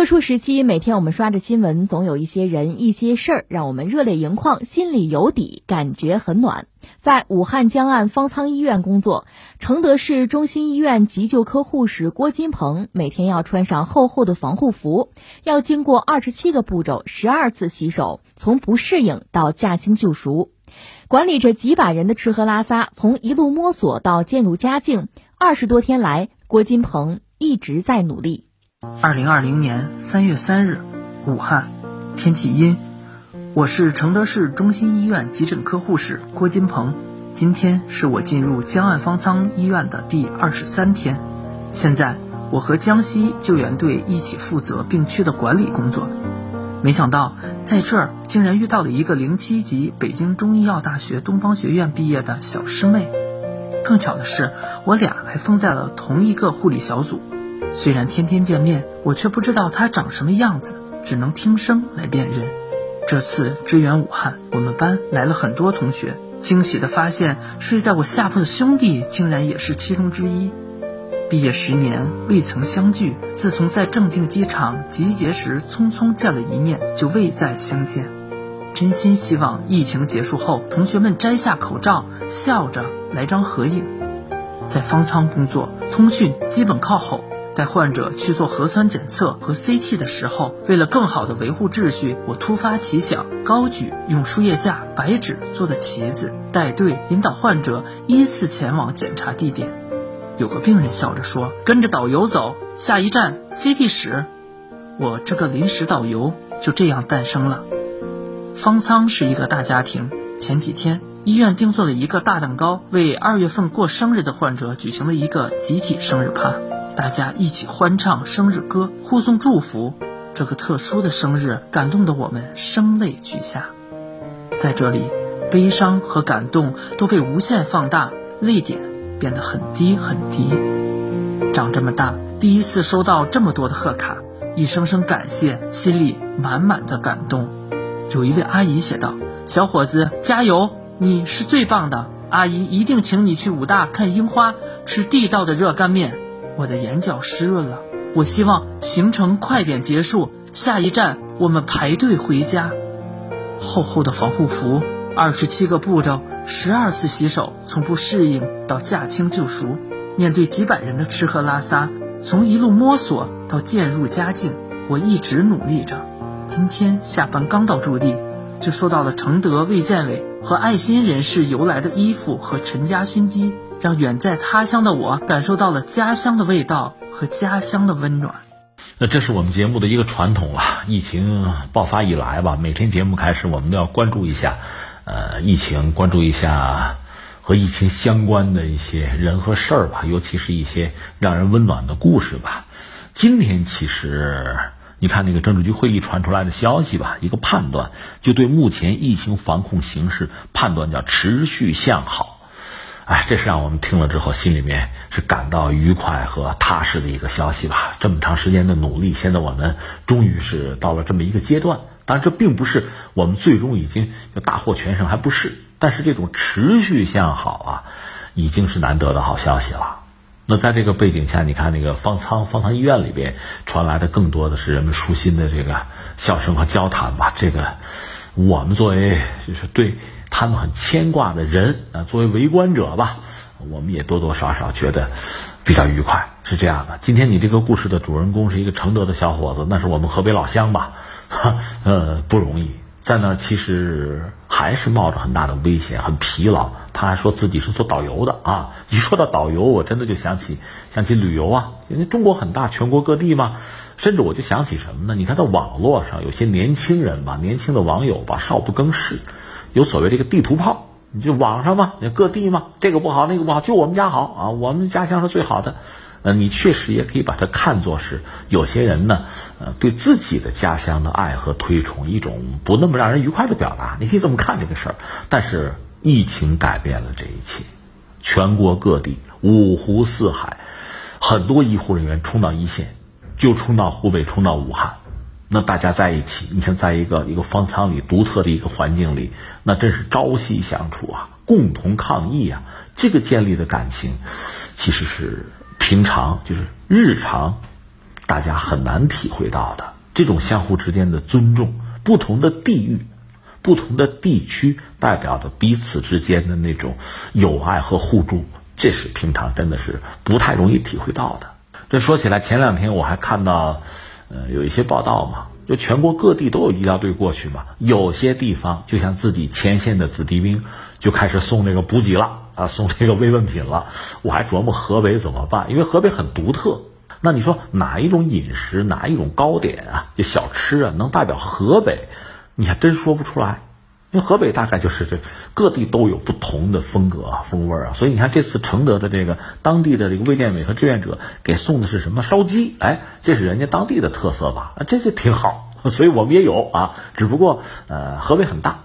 特殊时期，每天我们刷着新闻，总有一些人、一些事儿让我们热泪盈眶，心里有底，感觉很暖。在武汉江岸方舱医院工作，承德市中心医院急救科护士郭金鹏每天要穿上厚厚的防护服，要经过二十七个步骤、十二次洗手，从不适应到驾轻就熟，管理着几百人的吃喝拉撒，从一路摸索到渐入佳境。二十多天来，郭金鹏一直在努力。二零二零年三月三日，武汉，天气阴。我是承德市中心医院急诊科护士郭金鹏。今天是我进入江岸方舱医院的第二十三天。现在我和江西救援队一起负责病区的管理工作。没想到在这儿竟然遇到了一个零七级北京中医药大学东方学院毕业的小师妹。更巧的是，我俩还分在了同一个护理小组。虽然天天见面，我却不知道他长什么样子，只能听声来辨认。这次支援武汉，我们班来了很多同学，惊喜地发现睡在我下铺的兄弟竟然也是其中之一。毕业十年未曾相聚，自从在正定机场集结时匆匆见了一面，就未再相见。真心希望疫情结束后，同学们摘下口罩，笑着来张合影。在方舱工作，通讯基本靠吼。带患者去做核酸检测和 CT 的时候，为了更好的维护秩序，我突发奇想，高举用输液架、白纸做的旗子，带队引导患者依次前往检查地点。有个病人笑着说：“跟着导游走，下一站 CT 室。”我这个临时导游就这样诞生了。方舱是一个大家庭，前几天医院定做了一个大蛋糕，为二月份过生日的患者举行了一个集体生日趴。大家一起欢唱生日歌，互送祝福。这个特殊的生日感动得我们声泪俱下。在这里，悲伤和感动都被无限放大，泪点变得很低很低。长这么大，第一次收到这么多的贺卡，一声声感谢，心里满满的感动。有一位阿姨写道：“小伙子，加油！你是最棒的，阿姨一定请你去武大看樱花，吃地道的热干面。”我的眼角湿润了，我希望行程快点结束，下一站我们排队回家。厚厚的防护服，二十七个步骤，十二次洗手，从不适应到驾轻就熟。面对几百人的吃喝拉撒，从一路摸索到渐入佳境，我一直努力着。今天下班刚到驻地，就收到了承德卫健委和爱心人士邮来的衣服和陈家熏鸡。让远在他乡的我感受到了家乡的味道和家乡的温暖。那这是我们节目的一个传统了。疫情爆发以来吧，每天节目开始，我们都要关注一下，呃，疫情，关注一下和疫情相关的一些人和事儿吧，尤其是一些让人温暖的故事吧。今天其实你看那个政治局会议传出来的消息吧，一个判断就对目前疫情防控形势判断叫持续向好。哎，这是让我们听了之后心里面是感到愉快和踏实的一个消息吧。这么长时间的努力，现在我们终于是到了这么一个阶段。当然，这并不是我们最终已经就大获全胜，还不是。但是这种持续向好啊，已经是难得的好消息了。那在这个背景下，你看那个方舱方舱医院里边传来的更多的是人们舒心的这个笑声和交谈吧。这个我们作为就是对。他们很牵挂的人啊，作为围观者吧，我们也多多少少觉得比较愉快。是这样的，今天你这个故事的主人公是一个承德的小伙子，那是我们河北老乡吧？呃，不容易，在那其实还是冒着很大的危险，很疲劳。他还说自己是做导游的啊！一说到导游，我真的就想起想起旅游啊，因为中国很大，全国各地嘛。甚至我就想起什么呢？你看在网络上有些年轻人吧，年轻的网友吧，少不更事。有所谓这个地图炮，你就网上嘛，各地嘛，这个不好那个不好，就我们家好啊，我们家乡是最好的。呃，你确实也可以把它看作是有些人呢，呃，对自己的家乡的爱和推崇，一种不那么让人愉快的表达。你可以这么看这个事儿。但是疫情改变了这一切，全国各地五湖四海，很多医护人员冲到一线，就冲到湖北，冲到武汉。那大家在一起，你像在一个一个方舱里独特的一个环境里，那真是朝夕相处啊，共同抗疫啊，这个建立的感情，其实是平常就是日常大家很难体会到的。这种相互之间的尊重，不同的地域、不同的地区代表的彼此之间的那种友爱和互助，这是平常真的是不太容易体会到的。这说起来，前两天我还看到，呃，有一些报道嘛，就全国各地都有医疗队过去嘛，有些地方就像自己前线的子弟兵就开始送那个补给了啊，送这个慰问品了。我还琢磨河北怎么办，因为河北很独特。那你说哪一种饮食，哪一种糕点啊，就小吃啊，能代表河北？你还真说不出来，因为河北大概就是这各地都有不同的风格啊、风味啊。所以你看这次承德的这个当地的这个卫健委和志愿者给送的是什么烧鸡？哎，这是人家当地的特色吧？啊，这就挺好。所以我们也有啊，只不过呃，河北很大，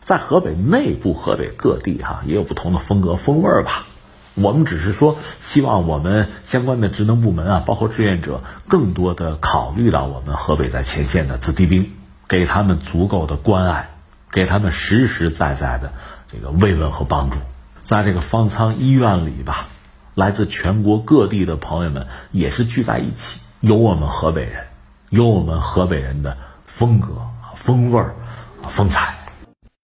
在河北内部，河北各地哈也有不同的风格风味吧。我们只是说，希望我们相关的职能部门啊，包括志愿者，更多的考虑到我们河北在前线的子弟兵，给他们足够的关爱，给他们实实在在的这个慰问和帮助。在这个方舱医院里吧，来自全国各地的朋友们也是聚在一起，有我们河北人，有我们河北人的风格、风味儿、风采。